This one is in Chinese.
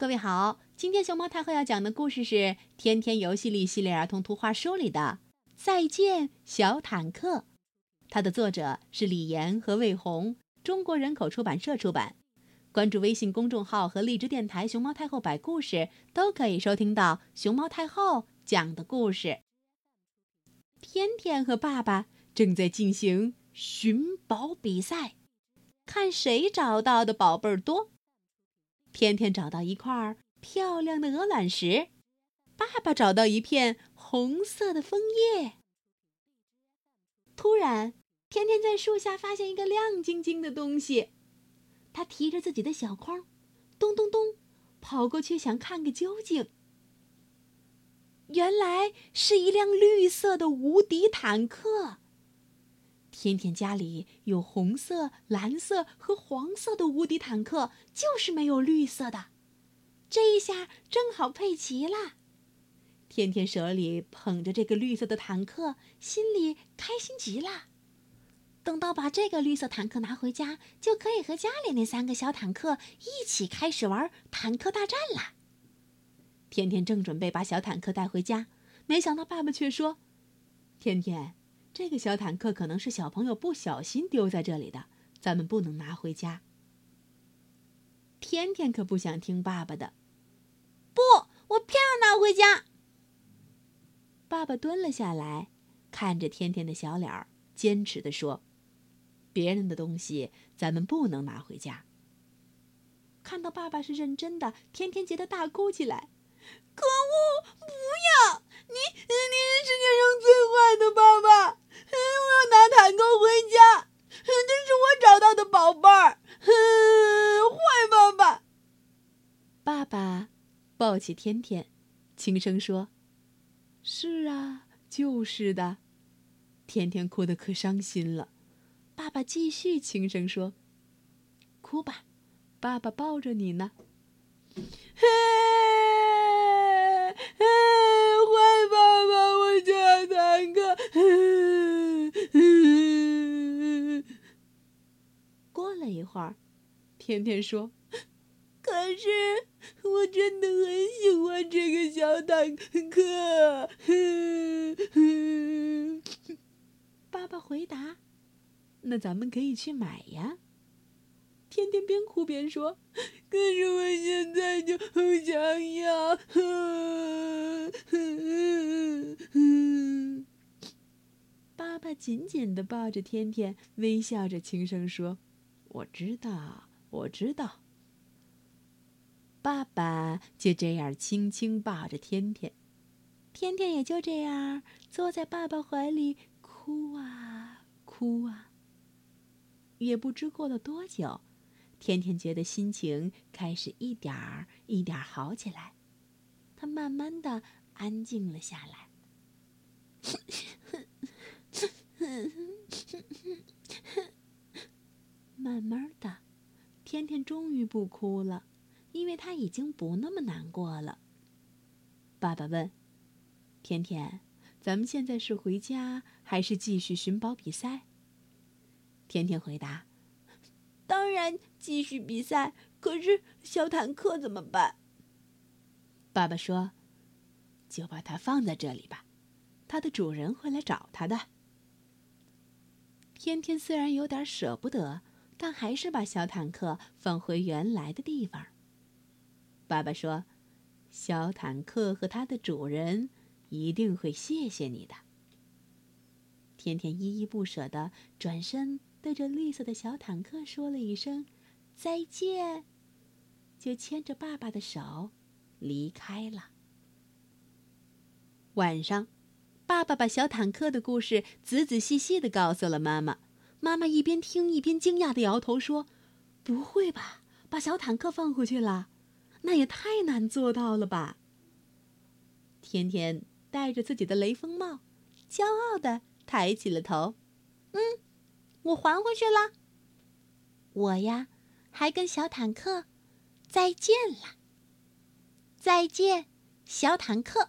各位好，今天熊猫太后要讲的故事是《天天游戏力》系列儿童图画书里的《再见小坦克》，它的作者是李岩和魏红，中国人口出版社出版。关注微信公众号和荔枝电台“熊猫太后摆故事”，都可以收听到熊猫太后讲的故事。天天和爸爸正在进行寻宝比赛，看谁找到的宝贝儿多。天天找到一块漂亮的鹅卵石，爸爸找到一片红色的枫叶。突然，天天在树下发现一个亮晶晶的东西，他提着自己的小筐，咚咚咚，跑过去想看个究竟。原来是一辆绿色的无敌坦克。天天家里有红色、蓝色和黄色的无敌坦克，就是没有绿色的。这一下正好配齐了。天天手里捧着这个绿色的坦克，心里开心极了。等到把这个绿色坦克拿回家，就可以和家里那三个小坦克一起开始玩坦克大战了。天天正准备把小坦克带回家，没想到爸爸却说：“天天。”这个小坦克可能是小朋友不小心丢在这里的，咱们不能拿回家。天天可不想听爸爸的，不，我偏要拿回家。爸爸蹲了下来，看着天天的小脸儿，坚持的说：“别人的东西咱们不能拿回家。”看到爸爸是认真的，天天急得大哭起来。可恶！不要你！你是世界上最坏的爸爸！我要拿坦克回家，这是我找到的宝贝儿。坏爸爸！爸爸抱起天天，轻声说：“是啊，就是的。”天天哭得可伤心了。爸爸继续轻声说：“哭吧，爸爸抱着你呢。”嘿坏爸爸，我叫坦克。过了一会儿，天天说：“可是我真的很喜欢这个小坦克。”爸爸回答：“那咱们可以去买呀。”天天边哭边说：“可是我现在就想要。” 爸爸紧紧的抱着天天，微笑着轻声说：“我知道，我知道。”爸爸就这样轻轻抱着天天，天天也就这样坐在爸爸怀里哭啊哭啊。也不知过了多久。天天觉得心情开始一点儿一点儿好起来，他慢慢的安静了下来。慢慢的，天天终于不哭了，因为他已经不那么难过了。爸爸问：“甜甜，咱们现在是回家还是继续寻宝比赛？”甜甜回答。当然，继续比赛。可是小坦克怎么办？爸爸说：“就把它放在这里吧，它的主人会来找它的。”天天虽然有点舍不得，但还是把小坦克放回原来的地方。爸爸说：“小坦克和它的主人一定会谢谢你的。”天天依依不舍的转身。对着绿色的小坦克说了一声“再见”，就牵着爸爸的手离开了。晚上，爸爸把小坦克的故事仔仔细细的告诉了妈妈。妈妈一边听一边惊讶的摇头说：“不会吧，把小坦克放回去了？那也太难做到了吧！”天天戴着自己的雷锋帽，骄傲的抬起了头，嗯。我还回去了。我呀，还跟小坦克再见了。再见，小坦克。